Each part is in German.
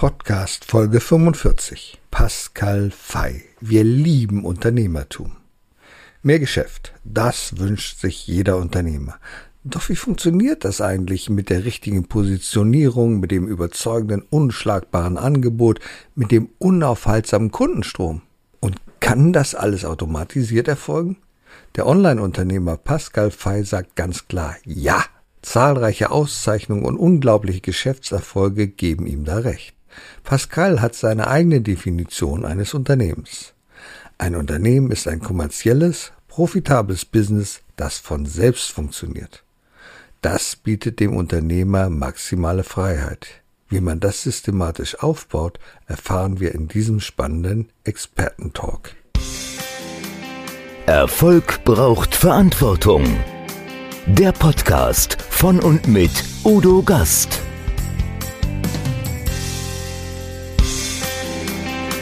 Podcast Folge 45. Pascal Fay. Wir lieben Unternehmertum. Mehr Geschäft, das wünscht sich jeder Unternehmer. Doch wie funktioniert das eigentlich mit der richtigen Positionierung, mit dem überzeugenden, unschlagbaren Angebot, mit dem unaufhaltsamen Kundenstrom? Und kann das alles automatisiert erfolgen? Der Online-Unternehmer Pascal Fay sagt ganz klar Ja. Zahlreiche Auszeichnungen und unglaubliche Geschäftserfolge geben ihm da recht. Pascal hat seine eigene Definition eines Unternehmens. Ein Unternehmen ist ein kommerzielles, profitables Business, das von selbst funktioniert. Das bietet dem Unternehmer maximale Freiheit. Wie man das systematisch aufbaut, erfahren wir in diesem spannenden Expertentalk. Erfolg braucht Verantwortung. Der Podcast von und mit Udo Gast.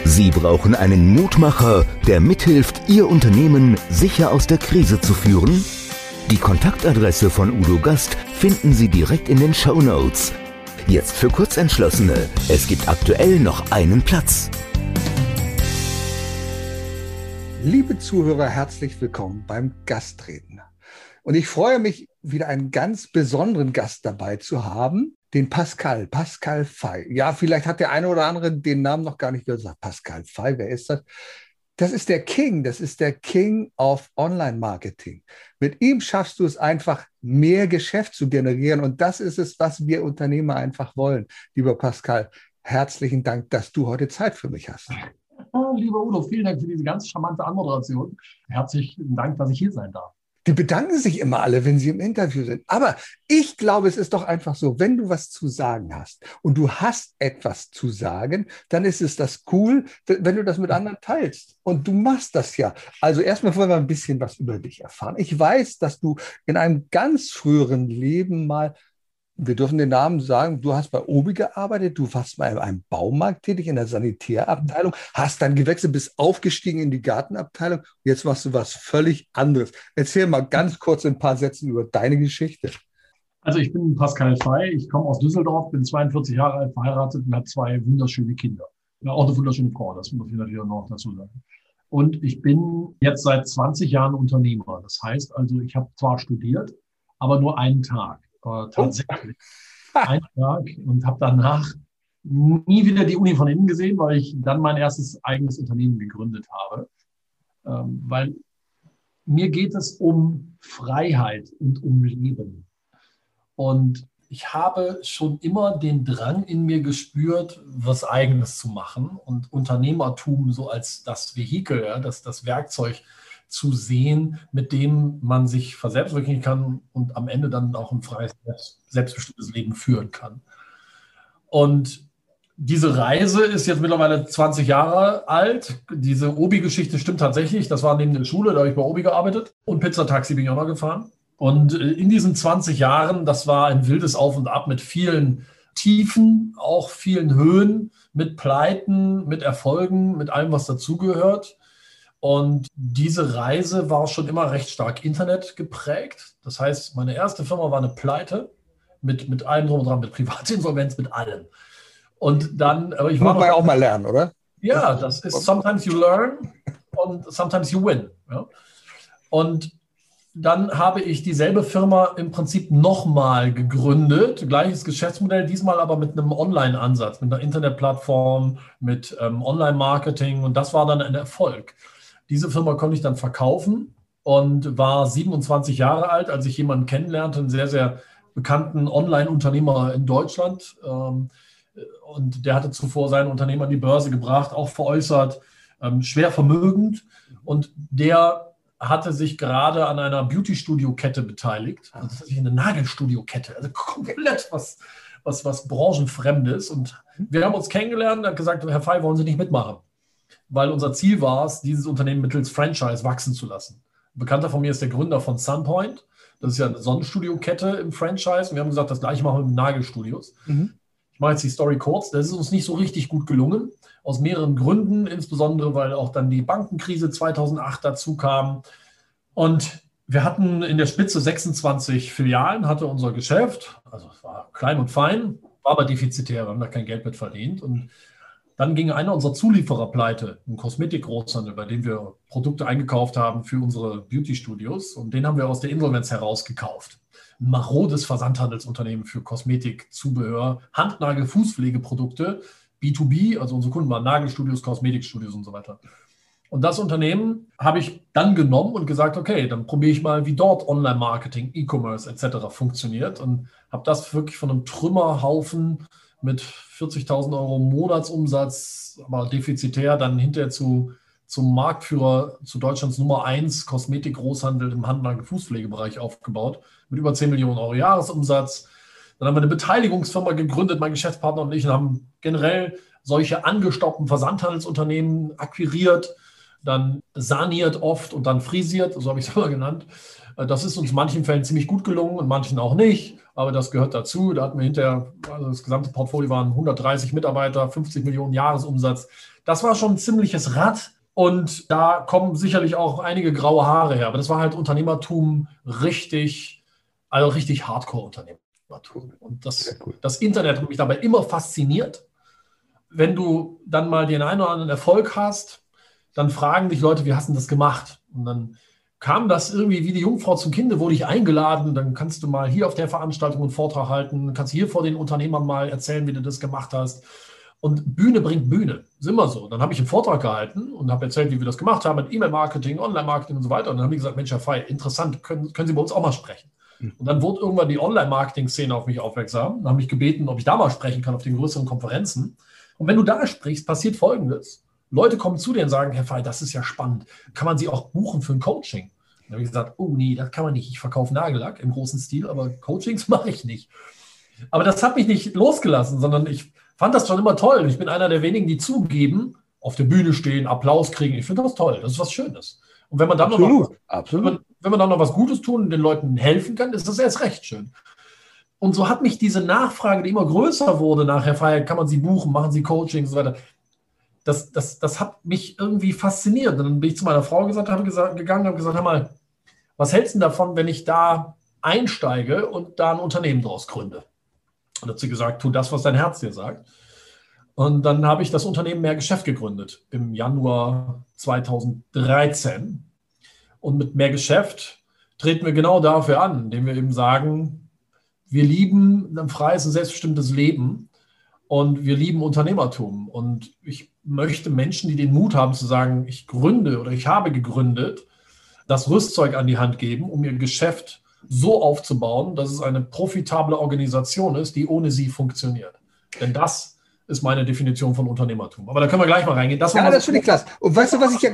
Sie brauchen einen Mutmacher, der mithilft, Ihr Unternehmen sicher aus der Krise zu führen? Die Kontaktadresse von Udo Gast finden Sie direkt in den Show Notes. Jetzt für Kurzentschlossene. Es gibt aktuell noch einen Platz. Liebe Zuhörer, herzlich willkommen beim Gastreden. Und ich freue mich, wieder einen ganz besonderen Gast dabei zu haben, den Pascal, Pascal Fay. Ja, vielleicht hat der eine oder andere den Namen noch gar nicht gehört. Pascal Fay, wer ist das? Das ist der King, das ist der King of Online-Marketing. Mit ihm schaffst du es einfach, mehr Geschäft zu generieren. Und das ist es, was wir Unternehmer einfach wollen. Lieber Pascal, herzlichen Dank, dass du heute Zeit für mich hast. Lieber Udo, vielen Dank für diese ganz charmante Anmoderation. Herzlichen Dank, dass ich hier sein darf. Die bedanken sich immer alle, wenn sie im Interview sind. Aber ich glaube, es ist doch einfach so, wenn du was zu sagen hast und du hast etwas zu sagen, dann ist es das cool, wenn du das mit anderen teilst. Und du machst das ja. Also erstmal wollen wir ein bisschen was über dich erfahren. Ich weiß, dass du in einem ganz früheren Leben mal wir dürfen den Namen sagen, du hast bei Obi gearbeitet, du warst bei einem Baumarkt tätig in der Sanitärabteilung, hast dann gewechselt, bist aufgestiegen in die Gartenabteilung, jetzt machst du was völlig anderes. Erzähl mal ganz kurz ein paar Sätze über deine Geschichte. Also ich bin Pascal Fey, ich komme aus Düsseldorf, bin 42 Jahre alt, verheiratet und habe zwei wunderschöne Kinder. Auch eine wunderschöne Frau, das muss ich natürlich auch noch dazu sagen. Und ich bin jetzt seit 20 Jahren Unternehmer. Das heißt also, ich habe zwar studiert, aber nur einen Tag äh, tatsächlich oh. einen Tag und habe danach nie wieder die Uni von innen gesehen, weil ich dann mein erstes eigenes Unternehmen gegründet habe. Ähm, weil mir geht es um Freiheit und um Leben. Und ich habe schon immer den Drang in mir gespürt, was Eigenes zu machen und Unternehmertum so als das Vehikel, ja, das, das Werkzeug zu sehen, mit dem man sich verselbstwirklichen kann und am Ende dann auch ein freies, selbstbestimmtes Leben führen kann. Und diese Reise ist jetzt mittlerweile 20 Jahre alt. Diese Obi-Geschichte stimmt tatsächlich. Das war neben der Schule, da habe ich bei Obi gearbeitet und Pizzataxi bin ich auch noch gefahren. Und äh, in diesen 20 Jahren, das war ein wildes Auf und Ab mit vielen Tiefen, auch vielen Höhen, mit Pleiten, mit Erfolgen, mit allem, was dazugehört. Und diese Reise war schon immer recht stark Internet geprägt. Das heißt, meine erste Firma war eine Pleite mit, mit allem drum und dran, mit Privatinsolvenz, mit allem. Und dann, aber ich war. Muss man auch mal lernen, oder? Ja, das ist sometimes you learn und sometimes you win. Ja? Und dann habe ich dieselbe Firma im Prinzip nochmal gegründet, gleiches Geschäftsmodell, diesmal aber mit einem Online-Ansatz, mit einer Internetplattform, mit ähm, Online-Marketing und das war dann ein Erfolg. Diese Firma konnte ich dann verkaufen und war 27 Jahre alt, als ich jemanden kennenlernte, einen sehr, sehr bekannten Online-Unternehmer in Deutschland. Ähm, und der hatte zuvor sein Unternehmen an die Börse gebracht, auch veräußert, ähm, schwer vermögend. Und der hatte sich gerade an einer Beauty-Studio-Kette beteiligt. Also tatsächlich eine Nagelstudio-Kette. Also komplett was, was, was branchenfremdes. Und wir haben uns kennengelernt und hat gesagt, Herr Fey, wollen Sie nicht mitmachen? Weil unser Ziel war es, dieses Unternehmen mittels Franchise wachsen zu lassen. Ein Bekannter von mir ist der Gründer von Sunpoint. Das ist ja eine Sonnenstudio-Kette im Franchise. Und wir haben gesagt, das gleiche machen wir mit Nagelstudios. Mhm. Ich mache jetzt die Story kurz. Das ist uns nicht so richtig gut gelungen. Aus mehreren Gründen, insbesondere weil auch dann die Bankenkrise 2008 dazu kam. Und wir hatten in der Spitze 26 Filialen, hatte unser Geschäft. Also es war klein und fein war aber defizitär, wir haben da kein Geld mit verdient. Und dann ging einer unserer Zulieferer pleite, ein Kosmetikgroßhandel, bei dem wir Produkte eingekauft haben für unsere Beauty-Studios. Und den haben wir aus der Insolvenz herausgekauft. Ein marodes Versandhandelsunternehmen für Kosmetik, Zubehör, Handnagel, Fußpflegeprodukte, B2B, also unsere Kunden waren Nagelstudios, Kosmetikstudios und so weiter. Und das Unternehmen habe ich dann genommen und gesagt, okay, dann probiere ich mal, wie dort Online-Marketing, E-Commerce etc. funktioniert und habe das wirklich von einem Trümmerhaufen mit 40.000 Euro Monatsumsatz, aber defizitär, dann hinterher zu, zum Marktführer, zu Deutschlands Nummer 1 Kosmetik-Großhandel im Handel- und Fußpflegebereich aufgebaut, mit über 10 Millionen Euro Jahresumsatz. Dann haben wir eine Beteiligungsfirma gegründet, mein Geschäftspartner und ich, und haben generell solche angestoppten Versandhandelsunternehmen akquiriert, dann saniert oft und dann frisiert, so habe ich es immer genannt. Das ist uns in manchen Fällen ziemlich gut gelungen und manchen auch nicht, aber das gehört dazu. Da hatten wir hinterher, also das gesamte Portfolio waren 130 Mitarbeiter, 50 Millionen Jahresumsatz. Das war schon ein ziemliches Rad und da kommen sicherlich auch einige graue Haare her, aber das war halt Unternehmertum richtig, also richtig Hardcore-Unternehmertum. Und das, cool. das Internet hat mich dabei immer fasziniert. Wenn du dann mal den einen oder anderen Erfolg hast, dann fragen dich Leute, wie hast du das gemacht? Und dann kam das irgendwie wie die Jungfrau zum Kinde, wurde ich eingeladen, dann kannst du mal hier auf der Veranstaltung einen Vortrag halten, kannst hier vor den Unternehmern mal erzählen, wie du das gemacht hast. Und Bühne bringt Bühne, ist immer so. Dann habe ich einen Vortrag gehalten und habe erzählt, wie wir das gemacht haben mit E-Mail-Marketing, Online-Marketing und so weiter. Und dann haben die gesagt, Mensch, Herr Fei, interessant, können, können Sie bei uns auch mal sprechen. Hm. Und dann wurde irgendwann die Online-Marketing-Szene auf mich aufmerksam und haben mich gebeten, ob ich da mal sprechen kann auf den größeren Konferenzen. Und wenn du da sprichst, passiert Folgendes. Leute kommen zu dir und sagen, Herr Fall, das ist ja spannend. Kann man Sie auch buchen für ein Coaching? Dann habe ich gesagt, oh nee, das kann man nicht. Ich verkaufe Nagellack im großen Stil, aber Coachings mache ich nicht. Aber das hat mich nicht losgelassen, sondern ich fand das schon immer toll. Ich bin einer der wenigen, die zugeben, auf der Bühne stehen, Applaus kriegen. Ich finde das toll. Das ist was Schönes. Und wenn man dann absolut, noch, was, absolut. Wenn, man, wenn man dann noch was Gutes tun und den Leuten helfen kann, ist das erst recht schön. Und so hat mich diese Nachfrage, die immer größer wurde, nachher Feier, kann man sie buchen, machen sie Coaching und so weiter, das, das, das hat mich irgendwie fasziniert. Und dann bin ich zu meiner Frau gesagt, habe gesagt, gegangen und habe gesagt, hör mal, was hältst du davon, wenn ich da einsteige und da ein Unternehmen draus gründe? Und hat sie gesagt, tu das, was dein Herz dir sagt. Und dann habe ich das Unternehmen Mehr Geschäft gegründet im Januar 2013. Und mit Mehr Geschäft treten wir genau dafür an, indem wir eben sagen, wir lieben ein freies und selbstbestimmtes Leben und wir lieben Unternehmertum. Und ich möchte Menschen, die den Mut haben zu sagen, ich gründe oder ich habe gegründet, das Rüstzeug an die Hand geben, um ihr Geschäft so aufzubauen, dass es eine profitable Organisation ist, die ohne sie funktioniert. Denn das ist meine Definition von Unternehmertum. Aber da können wir gleich mal reingehen. Das ja, das finde ich klasse. Und weißt du, was ich, ja,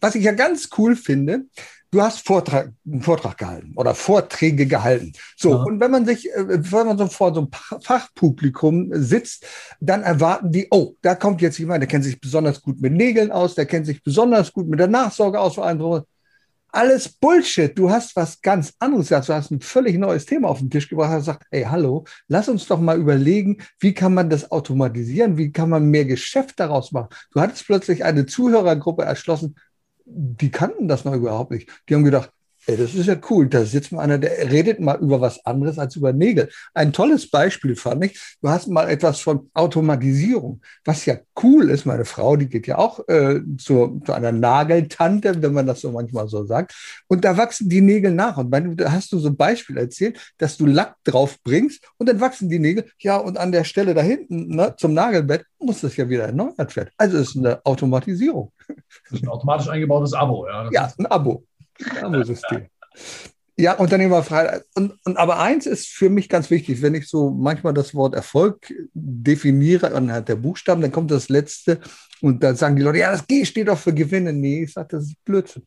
was ich ja ganz cool finde? Du hast Vortrag, einen Vortrag gehalten oder Vorträge gehalten. So, ja. und wenn man sich, äh, wenn man so vor so einem Fachpublikum sitzt, dann erwarten die, oh, da kommt jetzt jemand, der kennt sich besonders gut mit Nägeln aus, der kennt sich besonders gut mit der Nachsorge aus, vor allem alles Bullshit. Du hast was ganz anderes gesagt. Du hast ein völlig neues Thema auf den Tisch gebracht und gesagt, hey, hallo, lass uns doch mal überlegen, wie kann man das automatisieren? Wie kann man mehr Geschäft daraus machen? Du hattest plötzlich eine Zuhörergruppe erschlossen, die kannten das noch überhaupt nicht. Die haben gedacht, Ey, das ist ja cool. Da sitzt mal einer, der redet mal über was anderes als über Nägel. Ein tolles Beispiel fand ich. Du hast mal etwas von Automatisierung, was ja cool ist. Meine Frau, die geht ja auch äh, zu, zu einer Nageltante, wenn man das so manchmal so sagt. Und da wachsen die Nägel nach. Und da hast du so ein Beispiel erzählt, dass du Lack drauf bringst und dann wachsen die Nägel. Ja, und an der Stelle da hinten ne, zum Nagelbett muss das ja wieder erneuert werden. Also ist eine Automatisierung. Das ist ein automatisch eingebautes Abo, ja. ja, ein Abo. Abo-System. Ja, Unternehmerfreiheit. Und, und aber eins ist für mich ganz wichtig, wenn ich so manchmal das Wort Erfolg definiere anhand der Buchstaben, dann kommt das letzte und dann sagen die Leute, ja, das G steht doch für Gewinne. Nee, ich sage, das ist Blödsinn.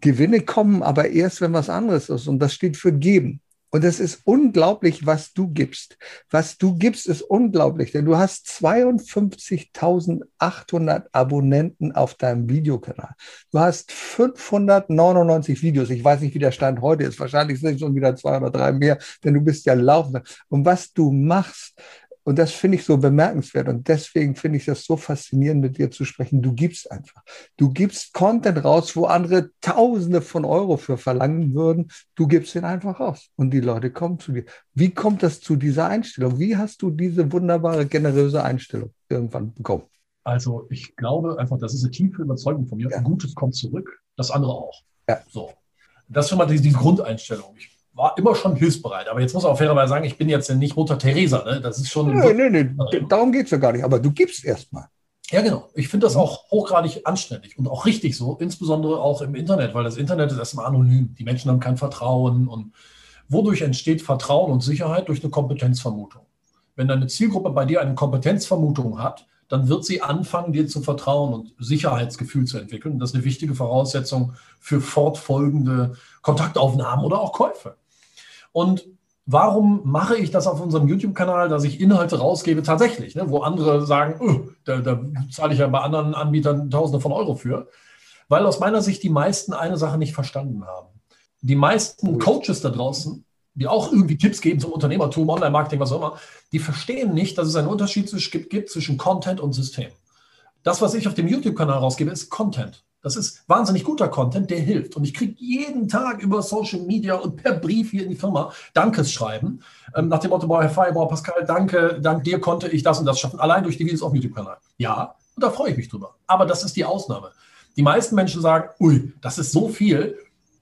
Gewinne kommen aber erst, wenn was anderes ist und das steht für geben. Und es ist unglaublich, was du gibst. Was du gibst, ist unglaublich, denn du hast 52.800 Abonnenten auf deinem Videokanal. Du hast 599 Videos. Ich weiß nicht, wie der Stand heute ist. Wahrscheinlich sind es schon wieder zwei oder drei mehr, denn du bist ja laufend. Und was du machst, Und das finde ich so bemerkenswert. Und deswegen finde ich das so faszinierend, mit dir zu sprechen. Du gibst einfach. Du gibst Content raus, wo andere Tausende von Euro für verlangen würden. Du gibst ihn einfach raus. Und die Leute kommen zu dir. Wie kommt das zu dieser Einstellung? Wie hast du diese wunderbare, generöse Einstellung irgendwann bekommen? Also ich glaube einfach, das ist eine tiefe Überzeugung von mir. Ja. Gutes kommt zurück, das andere auch. Ja. So. Das ist schon mal die, die Grundeinstellung. Ich war immer schon hilfsbereit. Aber jetzt muss auch fairerweise sagen, ich bin jetzt nicht Mutter Teresa. Ne? Das ist schon. Nö, nö, nö. Darum geht es ja gar nicht. Aber du gibst erstmal. Ja, genau. Ich finde das auch hochgradig anständig und auch richtig so, insbesondere auch im Internet, weil das Internet ist erstmal anonym. Die Menschen haben kein Vertrauen. Und wodurch entsteht Vertrauen und Sicherheit? Durch eine Kompetenzvermutung. Wenn deine Zielgruppe bei dir eine Kompetenzvermutung hat, dann wird sie anfangen, dir zu vertrauen und Sicherheitsgefühl zu entwickeln. Das ist eine wichtige Voraussetzung für fortfolgende Kontaktaufnahmen oder auch Käufe. Und warum mache ich das auf unserem YouTube-Kanal, dass ich Inhalte rausgebe tatsächlich, ne, wo andere sagen, oh, da, da zahle ich ja bei anderen Anbietern Tausende von Euro für? Weil aus meiner Sicht die meisten eine Sache nicht verstanden haben. Die meisten Coaches da draußen, die auch irgendwie Tipps geben zum Unternehmertum, Online-Marketing, was auch immer, die verstehen nicht, dass es einen Unterschied gibt zwischen Content und System. Das, was ich auf dem YouTube-Kanal rausgebe, ist Content. Das ist wahnsinnig guter Content, der hilft. Und ich kriege jeden Tag über Social Media und per Brief hier in die Firma Dankesschreiben ähm, nach dem Motto, Herr Feierbauer, Pascal, danke, dank dir konnte ich das und das schaffen, allein durch die Videos auf dem YouTube-Kanal. Ja, und da freue ich mich drüber. Aber das ist die Ausnahme. Die meisten Menschen sagen, ui, das ist so viel.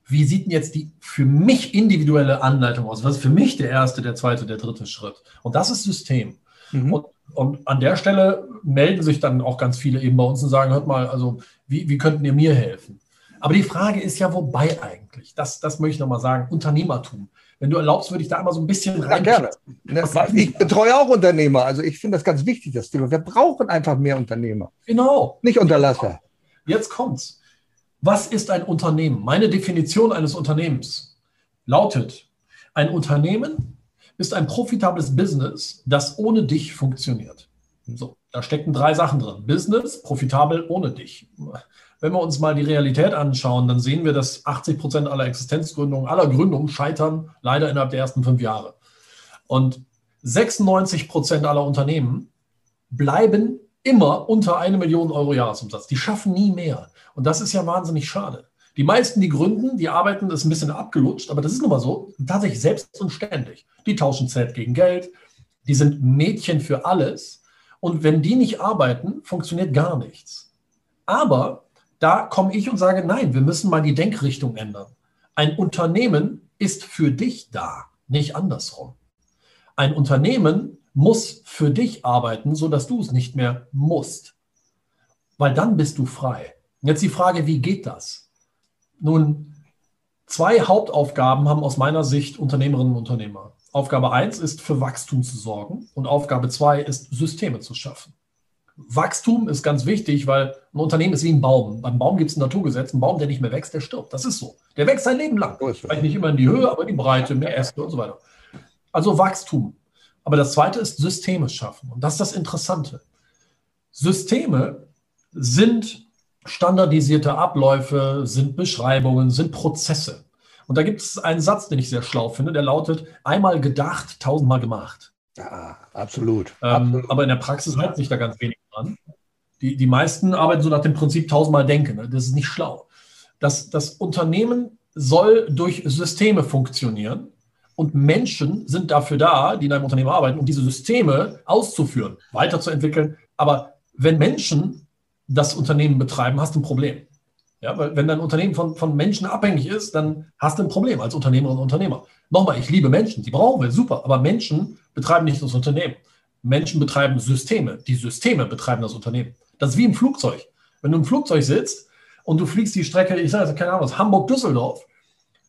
Wie sieht denn jetzt die für mich individuelle Anleitung aus? Was ist für mich der erste, der zweite, der dritte Schritt? Und das ist System. Mhm. Und, und, an der Stelle melden sich dann auch ganz viele eben bei uns und sagen, hört mal, also wie, wie könnten ihr mir helfen? Aber die Frage ist ja, wobei eigentlich? Das, das möchte ich nochmal sagen, Unternehmertum. Wenn du erlaubst, würde ich da einmal so ein bisschen rein. Ja, gerne. Ich betreue auch Unternehmer. Also ich finde das ganz wichtig, das Thema. Wir brauchen einfach mehr Unternehmer. Genau. Nicht Unterlasser. Jetzt kommt's. Was ist ein Unternehmen? Meine Definition eines Unternehmens lautet, ein Unternehmen ist ein profitables Business, das ohne dich funktioniert. So, da stecken drei Sachen drin. Business, profitabel ohne dich. Wenn wir uns mal die Realität anschauen, dann sehen wir, dass 80 Prozent aller Existenzgründungen, aller Gründungen scheitern leider innerhalb der ersten fünf Jahre. Und 96 Prozent aller Unternehmen bleiben immer unter eine Million Euro Jahresumsatz. Die schaffen nie mehr. Und das ist ja wahnsinnig schade. Die meisten, die gründen, die arbeiten, das ist ein bisschen abgelutscht, aber das ist nun mal so, tatsächlich selbst und ständig. Die tauschen Zeit gegen Geld, die sind Mädchen für alles. Und wenn die nicht arbeiten, funktioniert gar nichts. Aber da komme ich und sage, nein, wir müssen mal die Denkrichtung ändern. Ein Unternehmen ist für dich da, nicht andersrum. Ein Unternehmen muss für dich arbeiten, sodass du es nicht mehr musst. Weil dann bist du frei. Jetzt die Frage, wie geht das? Nun, zwei Hauptaufgaben haben aus meiner Sicht Unternehmerinnen und Unternehmer. Aufgabe 1 ist für Wachstum zu sorgen und Aufgabe 2 ist Systeme zu schaffen. Wachstum ist ganz wichtig, weil ein Unternehmen ist wie ein Baum. Beim Baum gibt es ein Naturgesetz. Ein Baum, der nicht mehr wächst, der stirbt. Das ist so. Der wächst sein Leben lang. Vielleicht nicht immer in die Höhe, aber in die Breite, mehr Äste und so weiter. Also Wachstum. Aber das zweite ist Systeme schaffen. Und das ist das Interessante. Systeme sind standardisierte Abläufe, sind Beschreibungen, sind Prozesse. Und da gibt es einen Satz, den ich sehr schlau finde, der lautet, einmal gedacht, tausendmal gemacht. Ja, absolut. Ähm, absolut. Aber in der Praxis hält sich da ganz wenig dran. Die, die meisten arbeiten so nach dem Prinzip tausendmal denken. Ne? Das ist nicht schlau. Das, das Unternehmen soll durch Systeme funktionieren und Menschen sind dafür da, die in einem Unternehmen arbeiten, um diese Systeme auszuführen, weiterzuentwickeln. Aber wenn Menschen das Unternehmen betreiben, hast du ein Problem. Ja, weil wenn dein Unternehmen von, von Menschen abhängig ist, dann hast du ein Problem als Unternehmerin und Unternehmer. Nochmal, ich liebe Menschen, die brauchen wir, super, aber Menschen betreiben nicht das Unternehmen. Menschen betreiben Systeme. Die Systeme betreiben das Unternehmen. Das ist wie im Flugzeug. Wenn du im Flugzeug sitzt und du fliegst die Strecke, ich sage keine Ahnung, Hamburg-Düsseldorf,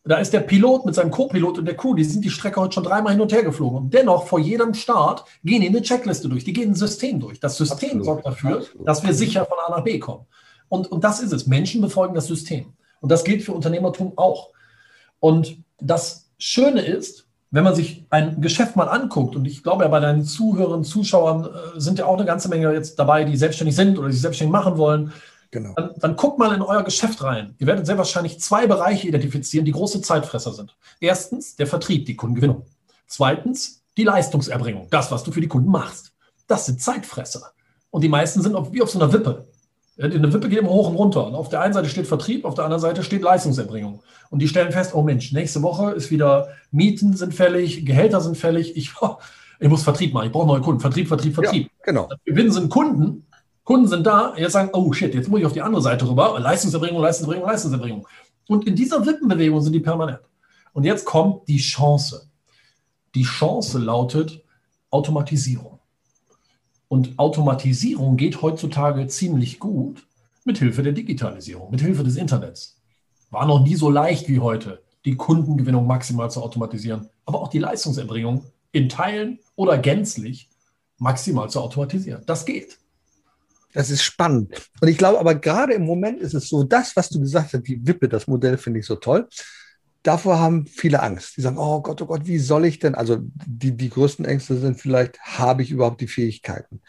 da ist der Pilot mit seinem Co-Pilot und der Crew, die sind die Strecke heute schon dreimal hin und her geflogen. Und dennoch, vor jedem Start, gehen die eine Checkliste durch. Die gehen ein System durch. Das System Absolut. sorgt dafür, Absolut. dass wir sicher von A nach B kommen. Und, und das ist es. Menschen befolgen das System. Und das gilt für Unternehmertum auch. Und das Schöne ist, wenn man sich ein Geschäft mal anguckt, und ich glaube ja, bei deinen Zuhörern, Zuschauern äh, sind ja auch eine ganze Menge jetzt dabei, die selbstständig sind oder sich selbstständig machen wollen. Genau. Dann, dann guckt mal in euer Geschäft rein. Ihr werdet sehr wahrscheinlich zwei Bereiche identifizieren, die große Zeitfresser sind. Erstens der Vertrieb, die Kundengewinnung. Zweitens die Leistungserbringung, das, was du für die Kunden machst. das sind Zeitfresser. Und die meisten sind auf, wie auf so einer Wippe. Eine Wippe geht immer hoch und runter. Und auf der einen Seite steht Vertrieb, auf der anderen Seite steht Leistungserbringung. Und die stellen fest, oh Mensch, nächste Woche ist wieder Mieten sind fällig, Gehälter sind fällig. Ich, ich muss Vertrieb machen, ich brauche neue Kunden. Vertrieb, Vertrieb, Vertrieb. Ja, genau. Gewinn sind Kunden. Kunden sind da. Jetzt sagen, oh shit, jetzt muss ich auf die andere Seite rüber. Leistungserbringung, Leistungserbringung, Leistungserbringung. Und in dieser Wippenbewegung sind die permanent. Und jetzt kommt die Chance. Die Chance lautet Automatisierung. Und Automatisierung geht heutzutage ziemlich gut mit Hilfe der Digitalisierung, mit Hilfe des Internets. War noch nie so leicht wie heute, die Kundengewinnung maximal zu automatisieren, aber auch die Leistungserbringung in Teilen oder gänzlich maximal zu automatisieren. Das geht. Das ist spannend. Und ich glaube aber gerade im Moment ist es so, das, was du gesagt hast, die Wippe, das Modell finde ich so toll davor haben viele Angst. Die sagen, oh Gott, oh Gott, wie soll ich denn? Also die, die größten Ängste sind vielleicht, habe ich überhaupt die Fähigkeiten?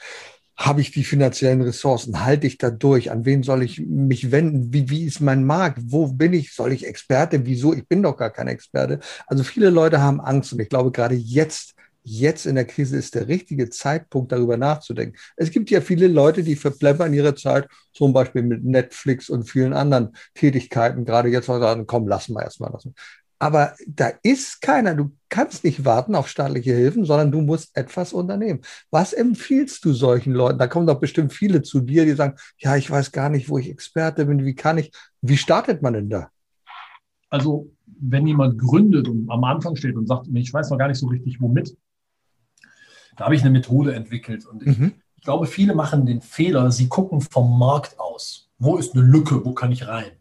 Habe ich die finanziellen Ressourcen? Halte ich da durch? An wen soll ich mich wenden? Wie, wie ist mein Markt? Wo bin ich? Soll ich Experte? Wieso? Ich bin doch gar kein Experte. Also viele Leute haben Angst und ich glaube, gerade jetzt jetzt in der Krise ist der richtige Zeitpunkt, darüber nachzudenken. Es gibt ja viele Leute, die verplempern ihre Zeit, zum Beispiel mit Netflix und vielen anderen Tätigkeiten, gerade jetzt mal sagen, komm, lassen wir erstmal lassen. Aber da ist keiner, du kannst nicht warten auf staatliche Hilfen, sondern du musst etwas unternehmen. Was empfiehlst du solchen Leuten? Da kommen doch bestimmt viele zu dir, die sagen, ja, ich weiß gar nicht, wo ich Experte bin, wie kann ich, wie startet man denn da? Also, wenn jemand gründet und am Anfang steht und sagt, ich weiß noch gar nicht so richtig, womit, da habe ich eine Methode entwickelt und ich, mhm. ich glaube, viele machen den Fehler, sie gucken vom Markt aus. Wo ist eine Lücke? Wo kann ich rein?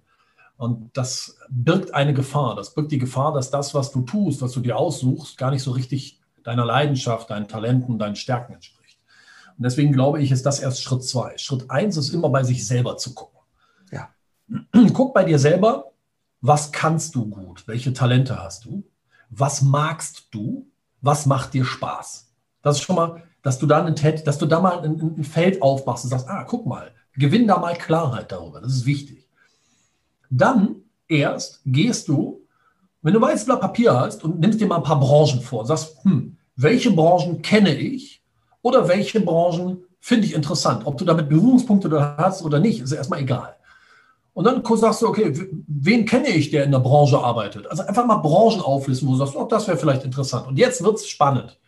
Und das birgt eine Gefahr. Das birgt die Gefahr, dass das, was du tust, was du dir aussuchst, gar nicht so richtig deiner Leidenschaft, deinen Talenten, deinen Stärken entspricht. Und deswegen glaube ich, ist das erst Schritt zwei. Schritt eins ist immer bei sich selber zu gucken. Ja. Guck bei dir selber, was kannst du gut? Welche Talente hast du? Was magst du? Was macht dir Spaß? Das ist schon mal, dass du dann ein, dass du da mal ein, ein Feld aufmachst und sagst, ah, guck mal, gewinn da mal Klarheit darüber. Das ist wichtig. Dann erst gehst du, wenn du weißes Blatt Papier hast und nimmst dir mal ein paar Branchen vor, sagst, hm, welche Branchen kenne ich oder welche Branchen finde ich interessant. Ob du damit Berührungspunkte hast oder nicht, ist erstmal egal. Und dann sagst du, okay, wen kenne ich, der in der Branche arbeitet? Also einfach mal Branchen auflisten, wo du sagst, oh, das wäre vielleicht interessant. Und jetzt wird es spannend.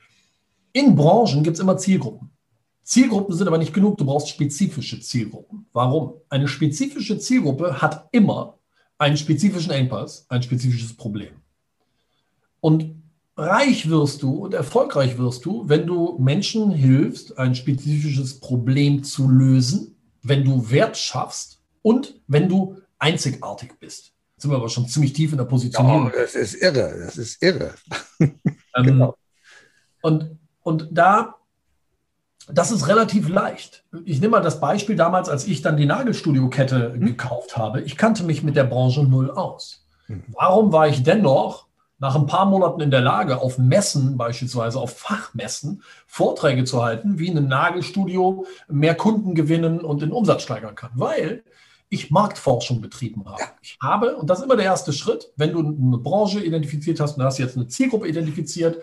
In Branchen gibt es immer Zielgruppen. Zielgruppen sind aber nicht genug, du brauchst spezifische Zielgruppen. Warum? Eine spezifische Zielgruppe hat immer einen spezifischen Engpass, ein spezifisches Problem. Und reich wirst du und erfolgreich wirst du, wenn du Menschen hilfst, ein spezifisches Problem zu lösen, wenn du Wert schaffst und wenn du einzigartig bist. Jetzt sind wir aber schon ziemlich tief in der Position. Ja, das ist irre, das ist irre. Ähm, genau. Und und da, das ist relativ leicht. Ich nehme mal das Beispiel damals, als ich dann die Nagelstudio-Kette mhm. gekauft habe. Ich kannte mich mit der Branche null aus. Mhm. Warum war ich dennoch nach ein paar Monaten in der Lage, auf Messen beispielsweise, auf Fachmessen Vorträge zu halten, wie ein Nagelstudio mehr Kunden gewinnen und den Umsatz steigern kann? Weil ich Marktforschung betrieben habe. Ich habe, und das ist immer der erste Schritt, wenn du eine Branche identifiziert hast und hast jetzt eine Zielgruppe identifiziert,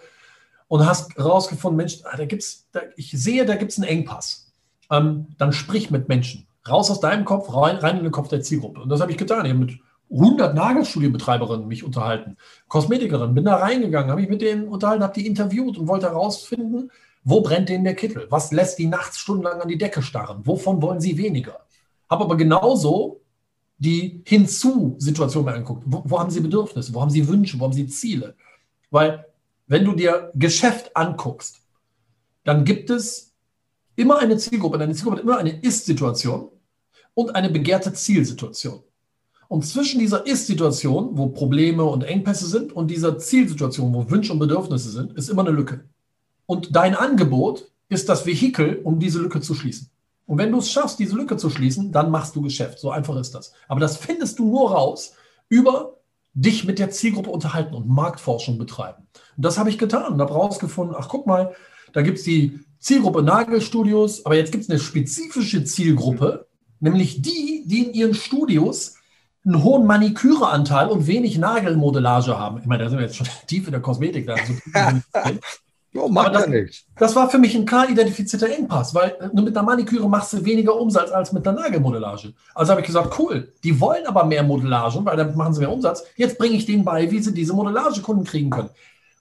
und hast herausgefunden, Mensch, ah, da gibt's, da, ich sehe, da gibt es einen Engpass. Ähm, dann sprich mit Menschen. Raus aus deinem Kopf, rein, rein in den Kopf der Zielgruppe. Und das habe ich getan. Ich habe mit 100 Nagelstudiobetreiberinnen mich unterhalten, Kosmetikerinnen, bin da reingegangen, habe mich mit denen unterhalten, habe die interviewt und wollte herausfinden, wo brennt denen der Kittel? Was lässt die nachts stundenlang an die Decke starren? Wovon wollen sie weniger? Habe aber genauso die Hinzu-Situation mir angeguckt. Wo, wo, haben sie Bedürfnisse? Wo haben sie Wünsche? Wo haben sie Ziele? Weil wenn du dir Geschäft anguckst, dann gibt es immer eine Zielgruppe. Eine Zielgruppe hat immer eine Ist-Situation und eine begehrte Zielsituation. Und zwischen dieser Ist-Situation, wo Probleme und Engpässe sind, und dieser Zielsituation, wo Wünsche und Bedürfnisse sind, ist immer eine Lücke. Und dein Angebot ist das Vehikel, um diese Lücke zu schließen. Und wenn du es schaffst, diese Lücke zu schließen, dann machst du Geschäft. So einfach ist das. Aber das findest du nur raus über dich mit der Zielgruppe unterhalten und Marktforschung betreiben. Und das habe ich getan und habe rausgefunden, ach guck mal, da gibt es die Zielgruppe Nagelstudios, aber jetzt gibt es eine spezifische Zielgruppe, nämlich die, die in ihren Studios einen hohen Maniküreanteil und wenig Nagelmodellage haben. Ich meine, da sind wir jetzt schon tief in der Kosmetik. Da so Oh, macht das, ja nichts. Das war für mich ein klar identifizierter Engpass, weil äh, nur mit einer Maniküre machst du weniger Umsatz als mit einer Nagelmodellage. Also habe ich gesagt, cool, die wollen aber mehr Modellage, weil damit machen sie mehr Umsatz. Jetzt bringe ich denen bei, wie sie diese Modellagekunden kriegen können.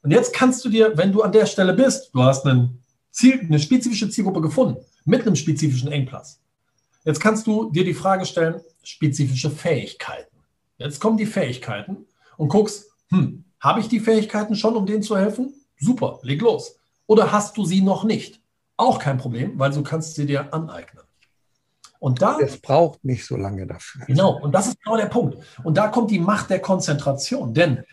Und jetzt kannst du dir, wenn du an der Stelle bist, du hast einen Ziel, eine spezifische Zielgruppe gefunden mit einem spezifischen Engpass. Jetzt kannst du dir die Frage stellen, spezifische Fähigkeiten. Jetzt kommen die Fähigkeiten und guckst, hm, habe ich die Fähigkeiten schon, um denen zu helfen? Super, leg los. Oder hast du sie noch nicht? Auch kein Problem, weil du kannst sie dir aneignen. Und da. Es braucht nicht so lange dafür. Genau, und das ist genau der Punkt. Und da kommt die Macht der Konzentration. Denn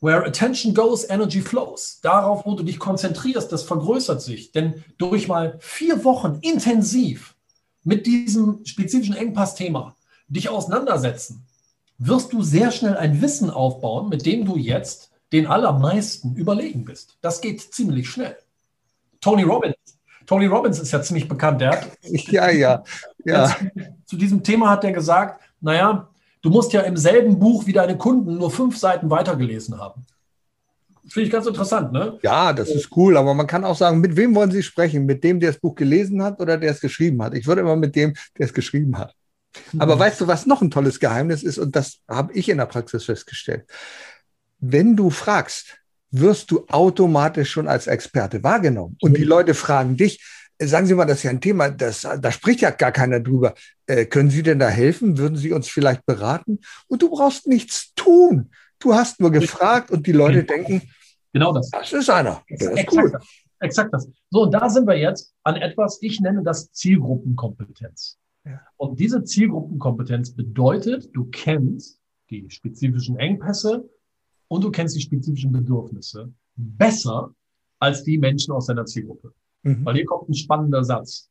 where attention goes, energy flows. Darauf, wo du dich konzentrierst, das vergrößert sich. Denn durch mal vier Wochen intensiv mit diesem spezifischen Engpass-Thema dich auseinandersetzen, wirst du sehr schnell ein Wissen aufbauen, mit dem du jetzt den allermeisten überlegen bist. Das geht ziemlich schnell. Tony Robbins. Tony Robbins ist ja ziemlich bekannt. Der hat, ja, ja, ja. Zu diesem Thema hat er gesagt, naja, du musst ja im selben Buch wie deine Kunden nur fünf Seiten weitergelesen haben. Finde ich ganz interessant, ne? Ja, das ist cool, aber man kann auch sagen, mit wem wollen Sie sprechen? Mit dem, der das Buch gelesen hat oder der es geschrieben hat? Ich würde immer mit dem, der es geschrieben hat. Aber mhm. weißt du, was noch ein tolles Geheimnis ist? Und das habe ich in der Praxis festgestellt wenn du fragst, wirst du automatisch schon als Experte wahrgenommen. Und die Leute fragen dich, sagen Sie mal, das ist ja ein Thema, das, da spricht ja gar keiner drüber. Äh, können Sie denn da helfen? Würden Sie uns vielleicht beraten? Und du brauchst nichts tun. Du hast nur gefragt und die Leute denken, genau das. Das ist einer. Das ist exakt cool. Das. Exakt das. So, und da sind wir jetzt an etwas, ich nenne das Zielgruppenkompetenz. Ja. Und diese Zielgruppenkompetenz bedeutet, du kennst die spezifischen Engpässe, und du kennst die spezifischen Bedürfnisse besser als die Menschen aus deiner Zielgruppe. Mhm. Weil hier kommt ein spannender Satz.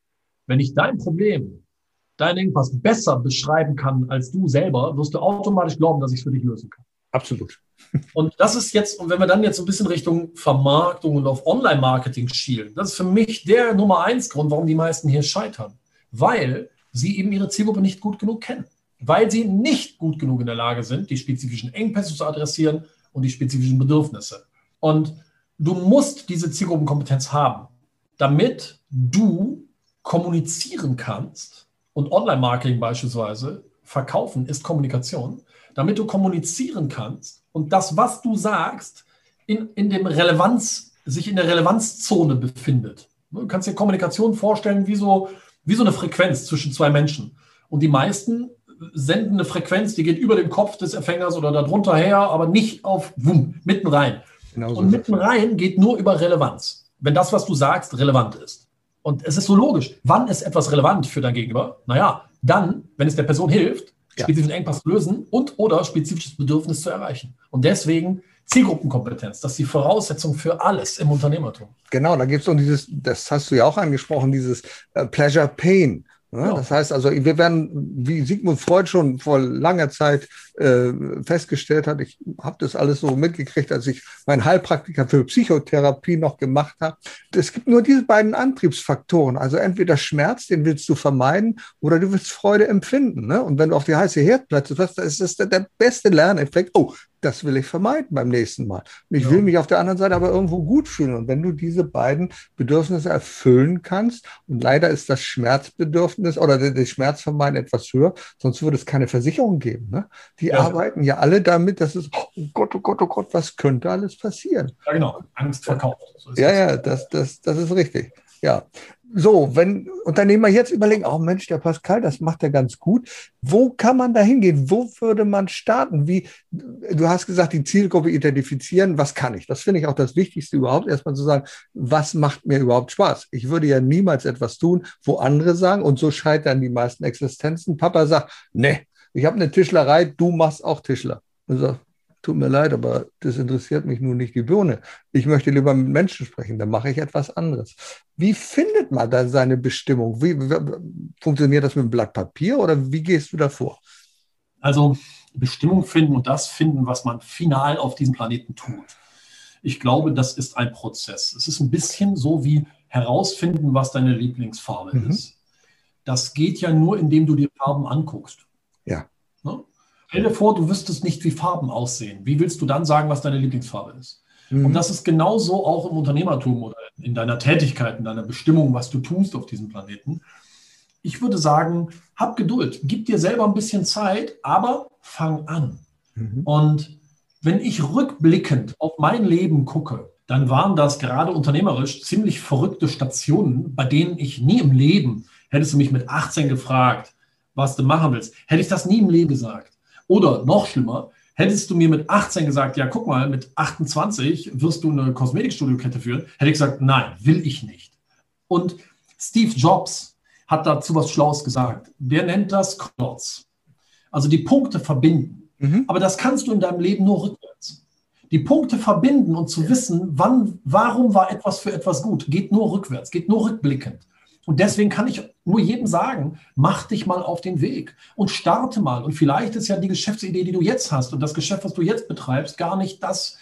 Wenn ich dein Problem, dein Engpass besser beschreiben kann als du selber, wirst du automatisch glauben, dass ich es für dich lösen kann. Absolut. Und das ist jetzt, und wenn wir dann jetzt ein bisschen Richtung Vermarktung und auf Online-Marketing schielen, das ist für mich der Nummer eins Grund, warum die meisten hier scheitern. Weil sie eben ihre Zielgruppe nicht gut genug kennen. Weil sie nicht gut genug in der Lage sind, die spezifischen Engpässe zu adressieren und die spezifischen Bedürfnisse. Und du musst diese Zielgruppenkompetenz haben, damit du kommunizieren kannst und Online-Marketing beispielsweise, verkaufen ist Kommunikation, damit du kommunizieren kannst und das, was du sagst, in, in dem Relevanz, sich in der Relevanzzone befindet. Du kannst dir Kommunikation vorstellen wie so, wie so eine Frequenz zwischen zwei Menschen. Und die meisten senden eine Frequenz, die geht über dem Kopf des Empfängers oder darunter her, aber nicht auf wumm, mitten rein. Genau so und mitten rein geht nur über Relevanz. Wenn das, was du sagst, relevant ist. Und es ist so logisch. Wann ist etwas relevant für dein Gegenüber? Naja, dann, wenn es der Person hilft, ja. spezifischen Engpass zu lösen und oder spezifisches Bedürfnis zu erreichen. Und deswegen Zielgruppenkompetenz, das ist die Voraussetzung für alles im Unternehmertum. Genau, da gibt es noch dieses, das hast du ja auch angesprochen, dieses äh, Pleasure Pain. Ja, das heißt also, wir werden, wie Sigmund Freud schon vor langer Zeit äh, festgestellt hat, ich habe das alles so mitgekriegt, als ich meinen Heilpraktiker für Psychotherapie noch gemacht habe. Es gibt nur diese beiden Antriebsfaktoren. Also entweder Schmerz, den willst du vermeiden, oder du willst Freude empfinden. Ne? Und wenn du auf die heiße Herdplatte fährst, ist das der beste Lerneffekt. Oh, das will ich vermeiden beim nächsten Mal. Ich ja. will mich auf der anderen Seite aber irgendwo gut fühlen. Und wenn du diese beiden Bedürfnisse erfüllen kannst, und leider ist das Schmerzbedürfnis oder das Schmerzvermeiden etwas höher, sonst würde es keine Versicherung geben. Ne? Die ja. arbeiten ja alle damit, dass es, oh Gott, oh Gott, oh Gott, was könnte alles passieren? Ja, genau. Angst verkauft. So ja, ja, das, das, das ist richtig. Ja, so, wenn Unternehmer jetzt überlegen, oh Mensch, der Pascal, das macht er ganz gut. Wo kann man da hingehen? Wo würde man starten? Wie, du hast gesagt, die Zielgruppe identifizieren. Was kann ich? Das finde ich auch das Wichtigste überhaupt, erstmal zu sagen, was macht mir überhaupt Spaß? Ich würde ja niemals etwas tun, wo andere sagen, und so scheitern die meisten Existenzen. Papa sagt, ne, ich habe eine Tischlerei, du machst auch Tischler. Und sagt, tut mir leid, aber das interessiert mich nur nicht die Birne. Ich möchte lieber mit Menschen sprechen, dann mache ich etwas anderes. Wie findet man da seine Bestimmung? Wie, funktioniert das mit einem Blatt Papier oder wie gehst du da vor? Also Bestimmung finden und das finden, was man final auf diesem Planeten tut. Ich glaube, das ist ein Prozess. Es ist ein bisschen so wie herausfinden, was deine Lieblingsfarbe mhm. ist. Das geht ja nur, indem du die Farben anguckst. Ja. Stell dir vor, du wüsstest nicht, wie Farben aussehen. Wie willst du dann sagen, was deine Lieblingsfarbe ist? Mhm. Und das ist genauso auch im Unternehmertum oder in deiner Tätigkeit, in deiner Bestimmung, was du tust auf diesem Planeten. Ich würde sagen, hab Geduld, gib dir selber ein bisschen Zeit, aber fang an. Mhm. Und wenn ich rückblickend auf mein Leben gucke, dann waren das gerade unternehmerisch ziemlich verrückte Stationen, bei denen ich nie im Leben, hättest du mich mit 18 gefragt, was du machen willst, hätte ich das nie im Leben gesagt. Oder noch schlimmer, hättest du mir mit 18 gesagt, ja, guck mal, mit 28 wirst du eine Kosmetikstudiokette führen, hätte ich gesagt, nein, will ich nicht. Und Steve Jobs hat dazu was Schlaues gesagt. Der nennt das Klotz. Also die Punkte verbinden. Mhm. Aber das kannst du in deinem Leben nur rückwärts. Die Punkte verbinden und zu wissen, wann, warum war etwas für etwas gut, geht nur rückwärts, geht nur rückblickend. Und deswegen kann ich nur jedem sagen, mach dich mal auf den Weg und starte mal. Und vielleicht ist ja die Geschäftsidee, die du jetzt hast und das Geschäft, was du jetzt betreibst, gar nicht das,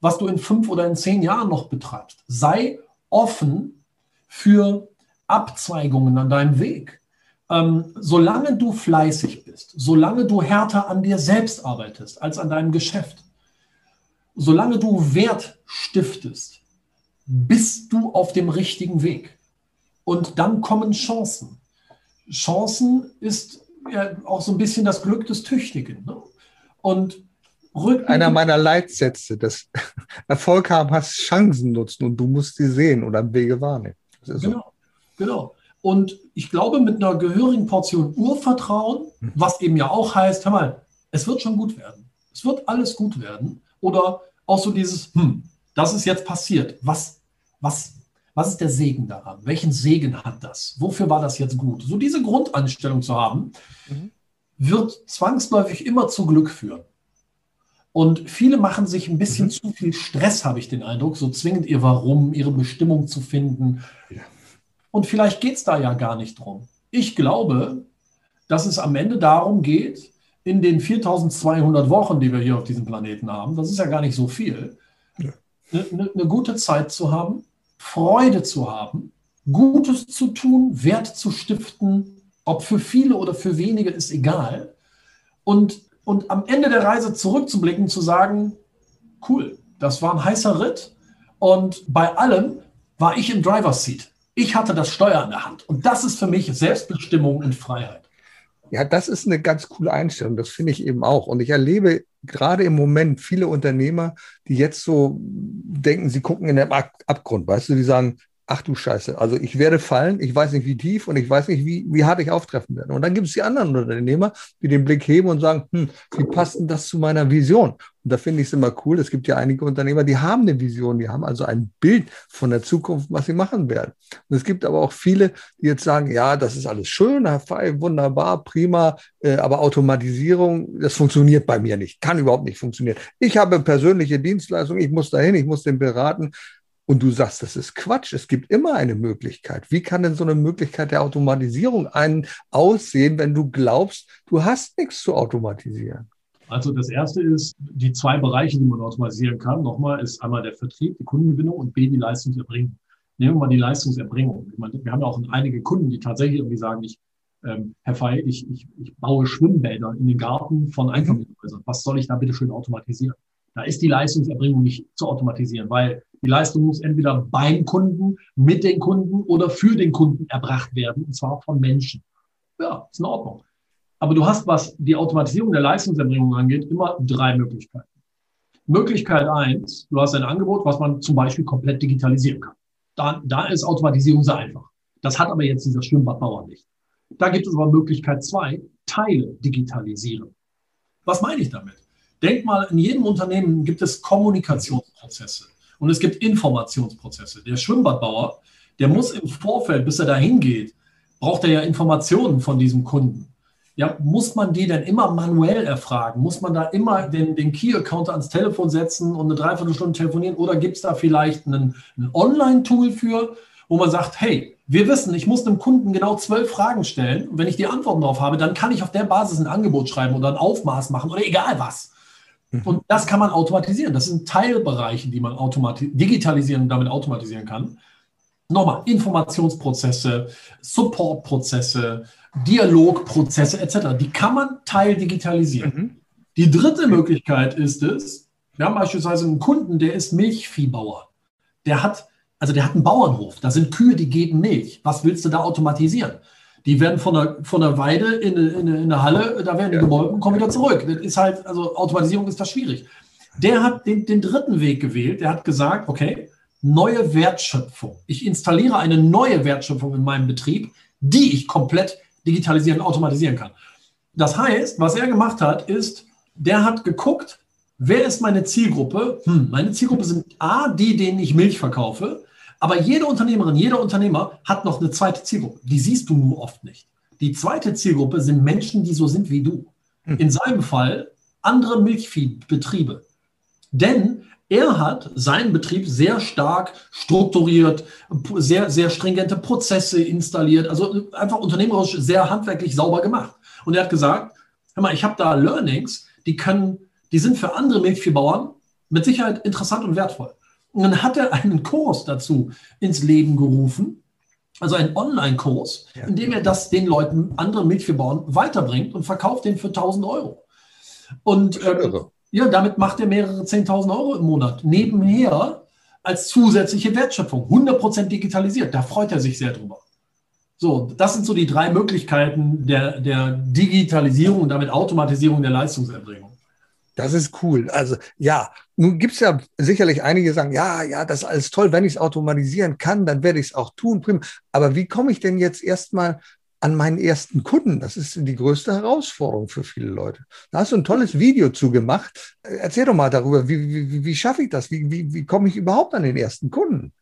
was du in fünf oder in zehn Jahren noch betreibst. Sei offen für Abzweigungen an deinem Weg. Ähm, solange du fleißig bist, solange du härter an dir selbst arbeitest als an deinem Geschäft, solange du Wert stiftest, bist du auf dem richtigen Weg. Und dann kommen Chancen. Chancen ist ja auch so ein bisschen das Glück des Tüchtigen. Ne? Und einer meiner Leitsätze, das Erfolg haben hast Chancen nutzen und du musst sie sehen oder am Wege wahrnehmen. genau, so. genau. Und ich glaube, mit einer gehörigen Portion Urvertrauen, mhm. was eben ja auch heißt, hör mal, es wird schon gut werden. Es wird alles gut werden. Oder auch so dieses, hm, das ist jetzt passiert. Was, was, was ist der Segen daran? Welchen Segen hat das? Wofür war das jetzt gut? So diese Grundeinstellung zu haben, mhm. wird zwangsläufig immer zu Glück führen. Und viele machen sich ein bisschen mhm. zu viel Stress, habe ich den Eindruck, so zwingend ihr Warum, ihre Bestimmung zu finden. Ja. Und vielleicht geht es da ja gar nicht drum. Ich glaube, dass es am Ende darum geht, in den 4200 Wochen, die wir hier auf diesem Planeten haben, das ist ja gar nicht so viel, ja. eine, eine, eine gute Zeit zu haben, Freude zu haben, Gutes zu tun, Wert zu stiften, ob für viele oder für wenige ist egal. Und, und am Ende der Reise zurückzublicken, zu sagen, cool, das war ein heißer Ritt und bei allem war ich im Driver's Seat. Ich hatte das Steuer in der Hand. Und das ist für mich Selbstbestimmung und Freiheit. Ja, das ist eine ganz coole Einstellung. Das finde ich eben auch. Und ich erlebe gerade im Moment viele Unternehmer, die jetzt so denken, sie gucken in den Abgrund. Weißt du, die sagen, ach du Scheiße, also ich werde fallen, ich weiß nicht wie tief und ich weiß nicht, wie, wie hart ich auftreffen werde. Und dann gibt es die anderen Unternehmer, die den Blick heben und sagen, hm, wie passt denn das zu meiner Vision? Und da finde ich es immer cool. Es gibt ja einige Unternehmer, die haben eine Vision, die haben also ein Bild von der Zukunft, was sie machen werden. Und es gibt aber auch viele, die jetzt sagen, ja, das ist alles schön, wunderbar, prima, äh, aber Automatisierung, das funktioniert bei mir nicht, kann überhaupt nicht funktionieren. Ich habe persönliche Dienstleistungen, ich muss dahin, ich muss den beraten. Und du sagst, das ist Quatsch. Es gibt immer eine Möglichkeit. Wie kann denn so eine Möglichkeit der Automatisierung einen aussehen, wenn du glaubst, du hast nichts zu automatisieren? Also das erste ist, die zwei Bereiche, die man automatisieren kann, nochmal, ist einmal der Vertrieb, die Kundengewinnung und B, die Leistungserbringung. Nehmen wir mal die Leistungserbringung. Meine, wir haben ja auch einige Kunden, die tatsächlich irgendwie sagen, ich, ähm, Herr Fey, ich, ich, ich baue Schwimmbäder in den Garten von Einfamilienhäusern. Was soll ich da bitte schön automatisieren? Da ist die Leistungserbringung nicht zu automatisieren, weil die Leistung muss entweder beim Kunden, mit den Kunden oder für den Kunden erbracht werden, und zwar von Menschen. Ja, ist in Ordnung. Aber du hast, was die Automatisierung der Leistungserbringung angeht, immer drei Möglichkeiten. Möglichkeit eins, du hast ein Angebot, was man zum Beispiel komplett digitalisieren kann. Da, da ist Automatisierung sehr einfach. Das hat aber jetzt dieser Schwimmbadbauer nicht. Da gibt es aber Möglichkeit zwei, Teile digitalisieren. Was meine ich damit? Denk mal, in jedem Unternehmen gibt es Kommunikationsprozesse und es gibt Informationsprozesse. Der Schwimmbadbauer, der muss im Vorfeld, bis er dahin geht, braucht er ja Informationen von diesem Kunden. Ja, muss man die denn immer manuell erfragen? Muss man da immer den, den Key-Accounter ans Telefon setzen und eine Dreiviertelstunde telefonieren? Oder gibt es da vielleicht ein Online-Tool für, wo man sagt, hey, wir wissen, ich muss einem Kunden genau zwölf Fragen stellen. Und wenn ich die Antworten darauf habe, dann kann ich auf der Basis ein Angebot schreiben oder ein Aufmaß machen oder egal was. Mhm. Und das kann man automatisieren. Das sind Teilbereiche, die man digitalisieren und damit automatisieren kann. Nochmal, Informationsprozesse, Supportprozesse, Dialogprozesse etc. Die kann man teildigitalisieren. Mhm. Die dritte Möglichkeit ist es, wir haben beispielsweise einen Kunden, der ist Milchviehbauer. Der hat Also der hat einen Bauernhof, da sind Kühe, die geben Milch. Was willst du da automatisieren? Die werden von der, von der Weide in, in, in eine Halle, da werden die ja. gemolken und kommen wieder zurück. Das ist halt, also Automatisierung ist da schwierig. Der hat den, den dritten Weg gewählt. Der hat gesagt, okay, neue Wertschöpfung. Ich installiere eine neue Wertschöpfung in meinem Betrieb, die ich komplett digitalisieren, automatisieren kann. Das heißt, was er gemacht hat, ist, der hat geguckt, wer ist meine Zielgruppe? Hm, meine Zielgruppe sind A, die, denen ich Milch verkaufe. Aber jede Unternehmerin, jeder Unternehmer hat noch eine zweite Zielgruppe. Die siehst du nur oft nicht. Die zweite Zielgruppe sind Menschen, die so sind wie du. Hm. In seinem Fall andere Milchviehbetriebe. Denn er hat seinen Betrieb sehr stark strukturiert, sehr, sehr stringente Prozesse installiert, also einfach unternehmerisch sehr handwerklich sauber gemacht. Und er hat gesagt, hör mal, ich habe da Learnings, die können, die sind für andere Milchviehbauern mit Sicherheit interessant und wertvoll. Und dann hat er einen Kurs dazu ins Leben gerufen, also einen Online-Kurs, ja. in dem er das den Leuten, anderen Milchviehbauern weiterbringt und verkauft den für 1000 Euro. Und ähm, ja, damit macht er mehrere 10.000 Euro im Monat. Nebenher als zusätzliche Wertschöpfung, 100% digitalisiert. Da freut er sich sehr drüber. So, das sind so die drei Möglichkeiten der, der Digitalisierung und damit Automatisierung der Leistungserbringung. Das ist cool. Also ja, nun gibt es ja sicherlich einige, die sagen, ja, ja, das ist alles toll. Wenn ich es automatisieren kann, dann werde ich es auch tun. Aber wie komme ich denn jetzt erstmal an meinen ersten Kunden? Das ist die größte Herausforderung für viele Leute. Da hast du ein tolles Video zugemacht. Erzähl doch mal darüber, wie, wie, wie schaffe ich das? Wie, wie, wie komme ich überhaupt an den ersten Kunden?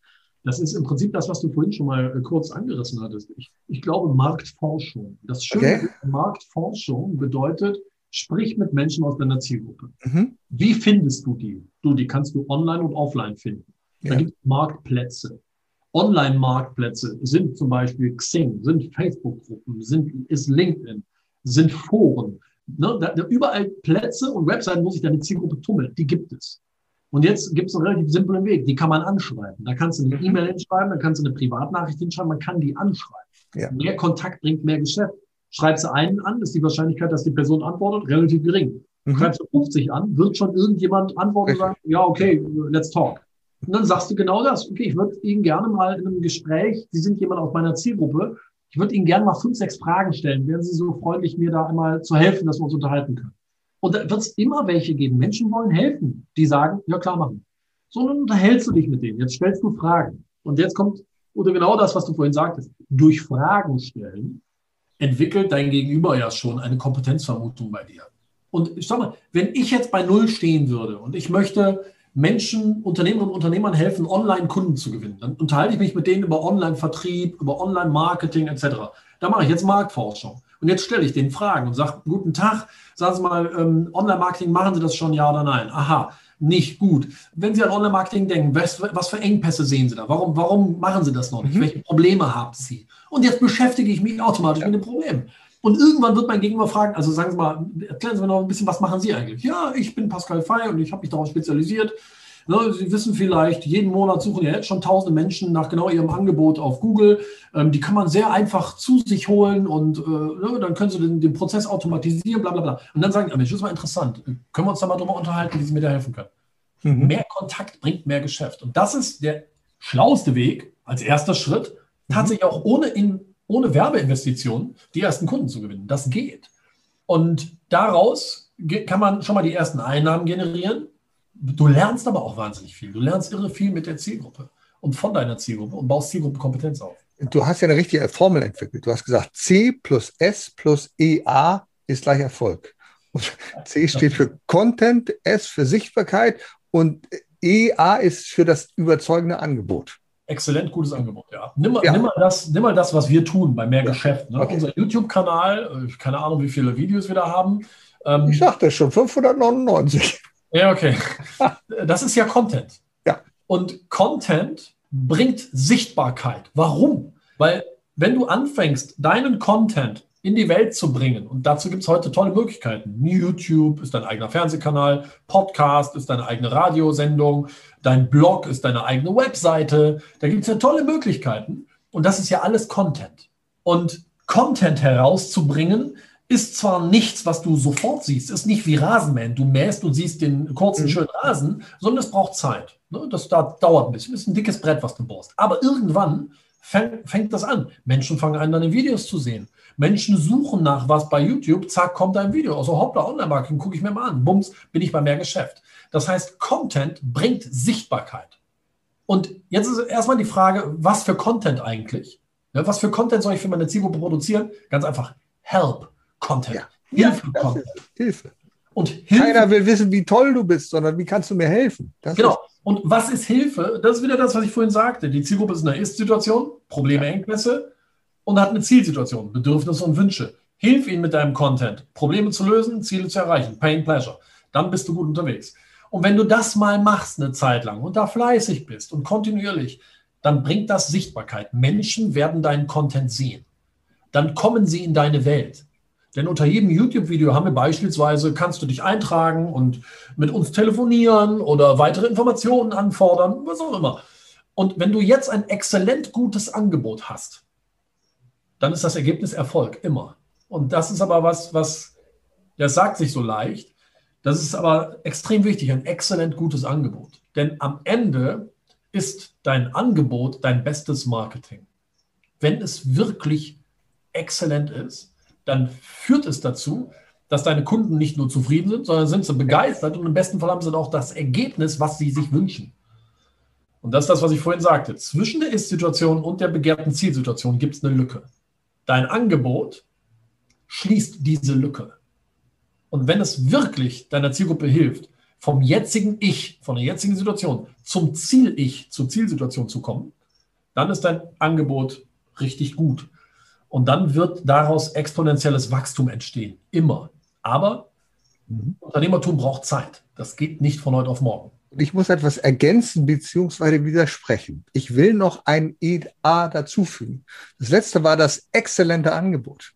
Das ist im Prinzip das, was du vorhin schon mal äh, kurz angerissen hattest. Ich, ich glaube, Marktforschung. Das Schöne okay. Marktforschung bedeutet, sprich mit Menschen aus deiner Zielgruppe. Mhm. Wie findest du die? Du, die kannst du online und offline finden. Ja. Da gibt es Marktplätze. Online-Marktplätze sind zum Beispiel Xing, sind Facebook-Gruppen, sind, ist LinkedIn, sind Foren. Ne? Da, da überall Plätze und Webseiten, wo sich deine Zielgruppe tummelt, die gibt es. Und jetzt gibt es einen relativ simplen Weg, die kann man anschreiben. Da kannst du eine mhm. E-Mail hinschreiben, da kannst du eine Privatnachricht hinschreiben, man kann die anschreiben. Ja. Mehr Kontakt bringt mehr Geschäft. Schreibst du einen an, ist die Wahrscheinlichkeit, dass die Person antwortet, relativ gering. Mhm. Schreibst du 50 an, wird schon irgendjemand antworten und sagen, ja, okay, let's talk. Und dann sagst du genau das. Okay, ich würde Ihnen gerne mal in einem Gespräch, Sie sind jemand aus meiner Zielgruppe, ich würde Ihnen gerne mal fünf, sechs Fragen stellen. Wären Sie so freundlich, mir da einmal zu helfen, dass wir uns unterhalten können? Und da wird es immer welche geben. Menschen wollen helfen, die sagen, ja klar machen. So, dann unterhältst du dich mit denen. Jetzt stellst du Fragen. Und jetzt kommt, oder genau das, was du vorhin sagtest. Durch Fragen stellen entwickelt dein Gegenüber ja schon eine Kompetenzvermutung bei dir. Und ich sag mal, wenn ich jetzt bei Null stehen würde und ich möchte Menschen, Unternehmerinnen und Unternehmern helfen, Online-Kunden zu gewinnen. Dann unterhalte ich mich mit denen über Online-Vertrieb, über Online-Marketing etc. Da mache ich jetzt Marktforschung. Und jetzt stelle ich den Fragen und sage, guten Tag, sagen Sie mal, ähm, Online-Marketing, machen Sie das schon, ja oder nein? Aha, nicht gut. Wenn Sie an Online-Marketing denken, was, was, für Engpässe sehen Sie da? Warum, warum machen Sie das noch nicht? Mhm. Welche Probleme haben Sie? Und jetzt beschäftige ich mich automatisch ja. mit dem Problem. Und irgendwann wird mein Gegenüber fragen, also sagen Sie mal, erklären Sie mir noch ein bisschen, was machen Sie eigentlich? Ja, ich bin Pascal Fey und ich habe mich darauf spezialisiert. Ne, Sie wissen vielleicht, jeden Monat suchen ja jetzt schon tausende Menschen nach genau ihrem Angebot auf Google. Ähm, die kann man sehr einfach zu sich holen und äh, ne, dann können Sie den, den, Prozess automatisieren, bla bla bla. Und dann sagen, Mensch, das ist mal interessant. Können wir uns da mal drüber unterhalten, wie Sie mir da helfen können? Mhm. Mehr Kontakt bringt mehr Geschäft. Und das ist der schlauste Weg als erster Schritt, mhm. tatsächlich auch ohne in ohne Werbeinvestitionen die ersten Kunden zu gewinnen. Das geht. Und daraus kann man schon mal die ersten Einnahmen generieren. Du lernst aber auch wahnsinnig viel. Du lernst irre viel mit der Zielgruppe und von deiner Zielgruppe und baust Zielgruppenkompetenz auf. Du hast ja eine richtige Formel entwickelt. Du hast gesagt, C plus S plus EA ist gleich Erfolg. Und C steht für Content, S für Sichtbarkeit und EA ist für das überzeugende Angebot. Exzellent gutes Angebot, ja. Nimm mal, ja. Nimm mal, das, nimm mal das, was wir tun bei mehr ja. Geschäft. Ne? Okay. Unser YouTube-Kanal, äh, keine Ahnung, wie viele Videos wir da haben. Ähm, ich sagte schon, 599. Ja, okay. Das ist ja Content. Ja. Und Content bringt Sichtbarkeit. Warum? Weil wenn du anfängst, deinen Content in die Welt zu bringen. Und dazu gibt es heute tolle Möglichkeiten. YouTube ist dein eigener Fernsehkanal, Podcast ist deine eigene Radiosendung, dein Blog ist deine eigene Webseite. Da gibt es ja tolle Möglichkeiten. Und das ist ja alles Content. Und Content herauszubringen, ist zwar nichts, was du sofort siehst, ist nicht wie Rasenmähen. Du mähst und siehst den kurzen, mhm. schönen Rasen, sondern es braucht Zeit. Ne? Das da, dauert ein bisschen. Ist ein dickes Brett, was du bohrst. Aber irgendwann fängt, fängt das an. Menschen fangen an, deine Videos zu sehen. Menschen suchen nach was bei YouTube, zack, kommt ein Video. Also hoppla, Online-Marketing, gucke ich mir mal an. Bums, bin ich bei mehr Geschäft. Das heißt, Content bringt Sichtbarkeit. Und jetzt ist erstmal die Frage, was für Content eigentlich? Ja, was für Content soll ich für meine Zielgruppe produzieren? Ganz einfach, Help Content. Ja. Hilfe ja, Content. Hilfe. Und Hilfe. Keiner will wissen, wie toll du bist, sondern wie kannst du mir helfen? Das genau. Und was ist Hilfe? Das ist wieder das, was ich vorhin sagte. Die Zielgruppe ist in einer Ist-Situation, Probleme, Engpässe und hat eine Zielsituation, Bedürfnisse und Wünsche. Hilf ihnen mit deinem Content, Probleme zu lösen, Ziele zu erreichen, Pain, Pleasure. Dann bist du gut unterwegs. Und wenn du das mal machst eine Zeit lang und da fleißig bist und kontinuierlich, dann bringt das Sichtbarkeit. Menschen werden deinen Content sehen. Dann kommen sie in deine Welt. Denn unter jedem YouTube-Video haben wir beispielsweise, kannst du dich eintragen und mit uns telefonieren oder weitere Informationen anfordern, was auch immer. Und wenn du jetzt ein exzellent gutes Angebot hast, dann ist das Ergebnis Erfolg, immer. Und das ist aber was, was, das sagt sich so leicht, das ist aber extrem wichtig, ein exzellent gutes Angebot. Denn am Ende ist dein Angebot dein bestes Marketing. Wenn es wirklich exzellent ist, dann führt es dazu, dass deine Kunden nicht nur zufrieden sind, sondern sind sie begeistert und im besten Fall haben sie dann auch das Ergebnis, was sie sich wünschen. Und das ist das, was ich vorhin sagte. Zwischen der Ist-Situation und der begehrten Zielsituation gibt es eine Lücke. Dein Angebot schließt diese Lücke. Und wenn es wirklich deiner Zielgruppe hilft, vom jetzigen Ich, von der jetzigen Situation zum Ziel-Ich, zur Zielsituation zu kommen, dann ist dein Angebot richtig gut. Und dann wird daraus exponentielles Wachstum entstehen. Immer. Aber mhm. Unternehmertum braucht Zeit. Das geht nicht von heute auf morgen. Ich muss etwas ergänzen bzw. widersprechen. Ich will noch ein EA dazufügen. Das letzte war das exzellente Angebot.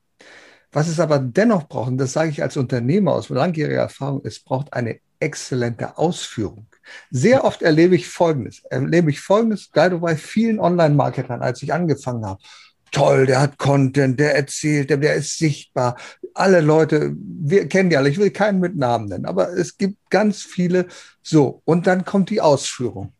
Was es aber dennoch braucht, und das sage ich als Unternehmer aus langjähriger Erfahrung, es braucht eine exzellente Ausführung. Sehr oft erlebe ich Folgendes, erlebe ich Folgendes, gerade bei vielen Online-Marketern, als ich angefangen habe toll, der hat Content, der erzählt, der, der ist sichtbar. Alle Leute, wir kennen die alle, ich will keinen mit Namen nennen, aber es gibt ganz viele so. Und dann kommt die Ausführung.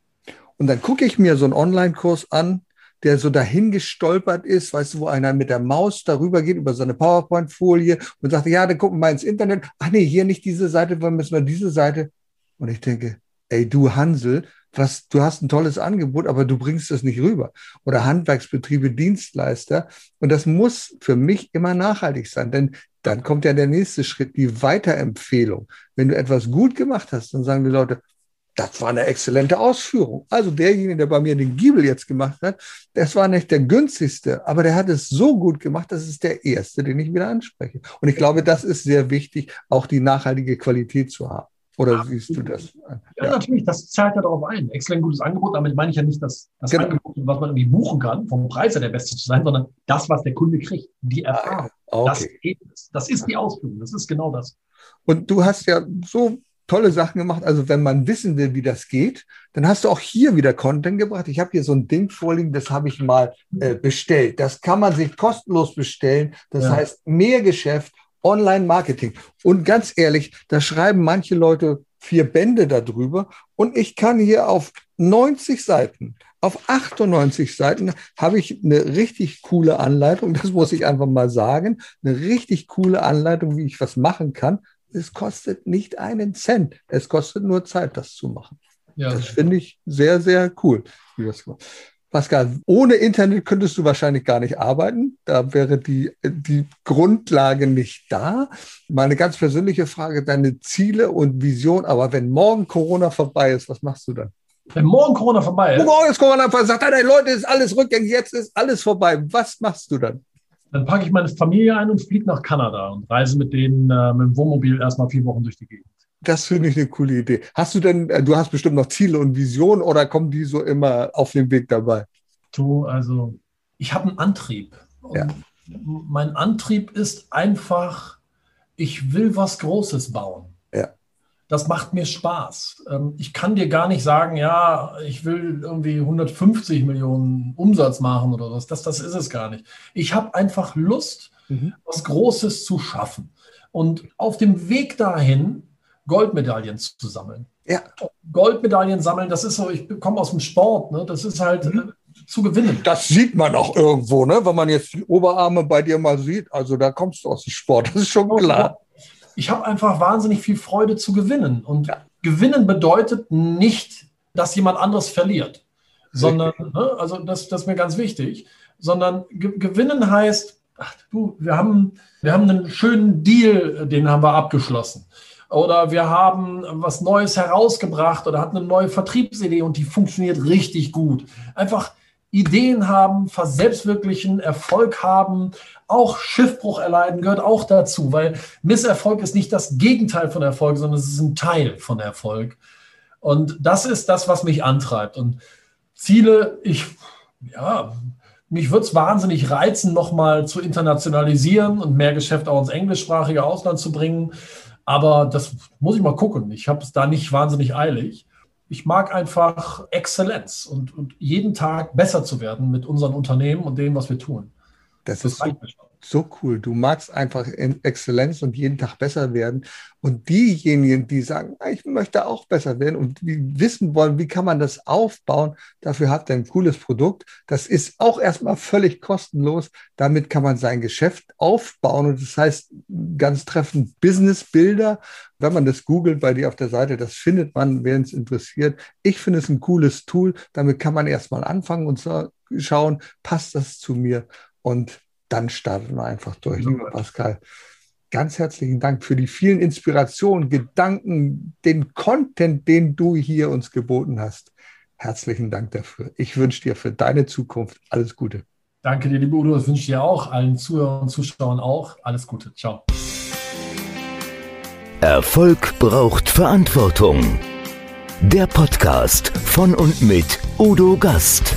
Und dann gucke ich mir so einen Online-Kurs an, der so dahin gestolpert ist, weißt du, wo einer mit der Maus darüber geht, über so eine PowerPoint-Folie und sagt, ja, dann gucken wir mal ins Internet. Ach nee, hier nicht diese Seite, wir müssen wir diese Seite. Und ich denke, ey, du Hansel, was, du hast ein tolles Angebot, aber du bringst es nicht rüber. Oder Handwerksbetriebe, Dienstleister. Und das muss für mich immer nachhaltig sein, denn dann kommt ja der nächste Schritt, die Weiterempfehlung. Wenn du etwas gut gemacht hast, dann sagen die Leute, das war eine exzellente Ausführung. Also derjenige, der bei mir den Giebel jetzt gemacht hat, das war nicht der günstigste, aber der hat es so gut gemacht, das ist der erste, den ich wieder anspreche. Und ich glaube, das ist sehr wichtig, auch die nachhaltige Qualität zu haben. Oder Absolut. siehst du das? Ja, ja, natürlich, das zahlt ja darauf ein. Exzellent gutes Angebot, damit meine ich ja nicht das, das genau. Angebot, was man irgendwie buchen kann, vom Preis her der Beste zu sein, sondern das, was der Kunde kriegt, die ah, Erfahrung. Ah, okay. Das. Das ist die Ausführung, das ist genau das. Und du hast ja so tolle Sachen gemacht. Also wenn man wissen will, wie das geht, dann hast du auch hier wieder Content gebracht. Ich habe hier so ein Ding vorliegen, das habe ich mal äh, bestellt. Das kann man sich kostenlos bestellen. Das ja. heißt mehr Geschäft Online-Marketing. Und ganz ehrlich, da schreiben manche Leute vier Bände darüber und ich kann hier auf 90 Seiten, auf 98 Seiten habe ich eine richtig coole Anleitung, das muss ich einfach mal sagen, eine richtig coole Anleitung, wie ich was machen kann. Es kostet nicht einen Cent, es kostet nur Zeit, das zu machen. Ja. Das finde ich sehr, sehr cool. Wie das gemacht. Pascal, ohne Internet könntest du wahrscheinlich gar nicht arbeiten. Da wäre die, die Grundlage nicht da. Meine ganz persönliche Frage, deine Ziele und Vision. Aber wenn morgen Corona vorbei ist, was machst du dann? Wenn morgen Corona vorbei ist? Morgen ist Corona vorbei. Sagt er, Leute, ist alles rückgängig, jetzt ist alles vorbei. Was machst du dann? Dann packe ich meine Familie ein und fliege nach Kanada und reise mit denen äh, mit dem Wohnmobil erstmal vier Wochen durch die Gegend. Das finde ich eine coole Idee. Hast du denn, äh, du hast bestimmt noch Ziele und Visionen oder kommen die so immer auf dem Weg dabei? Du, also ich habe einen Antrieb. Ja. Mein Antrieb ist einfach, ich will was Großes bauen. Ja. Das macht mir Spaß. Ähm, ich kann dir gar nicht sagen, ja, ich will irgendwie 150 Millionen Umsatz machen oder was. Das, das ist es gar nicht. Ich habe einfach Lust, mhm. was Großes zu schaffen und auf dem Weg dahin Goldmedaillen zu sammeln. Ja. Goldmedaillen sammeln, das ist so, ich komme aus dem Sport, ne? das ist halt mhm. äh, zu gewinnen. Das sieht man auch irgendwo, ne? wenn man jetzt die Oberarme bei dir mal sieht. Also da kommst du aus dem Sport, das ist schon klar. Ich habe einfach wahnsinnig viel Freude zu gewinnen. Und ja. gewinnen bedeutet nicht, dass jemand anderes verliert, sondern, ne? also das, das ist mir ganz wichtig, sondern ge gewinnen heißt, ach du, wir haben, wir haben einen schönen Deal, den haben wir abgeschlossen oder wir haben was Neues herausgebracht oder hatten eine neue Vertriebsidee und die funktioniert richtig gut. Einfach Ideen haben, verselbstwirklichen, Erfolg haben, auch Schiffbruch erleiden gehört auch dazu, weil Misserfolg ist nicht das Gegenteil von Erfolg, sondern es ist ein Teil von Erfolg. Und das ist das, was mich antreibt. Und Ziele, ich, ja, mich würde es wahnsinnig reizen, nochmal zu internationalisieren und mehr Geschäft auch ins englischsprachige Ausland zu bringen. Aber das muss ich mal gucken. Ich habe es da nicht wahnsinnig eilig. Ich mag einfach Exzellenz und, und, jeden Tag besser zu werden mit unseren Unternehmen und dem, was wir tun. Das, das ist so, so cool. Du magst einfach Exzellenz und jeden Tag besser werden. Und diejenigen, die sagen, ah, ich möchte auch besser werden und wissen wollen, wie kann man das aufbauen, dafür habt ihr ein cooles Produkt. Das ist auch erstmal völlig kostenlos. Damit kann man sein Geschäft aufbauen. Und das heißt ganz treffend Business-Bilder. Wenn man das googelt bei dir auf der Seite, das findet man, wen es interessiert. Ich finde es ein cooles Tool. Damit kann man erstmal anfangen und schauen, passt das zu mir? Und dann starten wir einfach durch. Lieber Pascal, ganz herzlichen Dank für die vielen Inspirationen, Gedanken, den Content, den du hier uns geboten hast. Herzlichen Dank dafür. Ich wünsche dir für deine Zukunft alles Gute. Danke dir, liebe Udo. Das wünsche ich dir auch, allen Zuhörern und Zuschauern auch. Alles Gute. Ciao. Erfolg braucht Verantwortung. Der Podcast von und mit Udo Gast.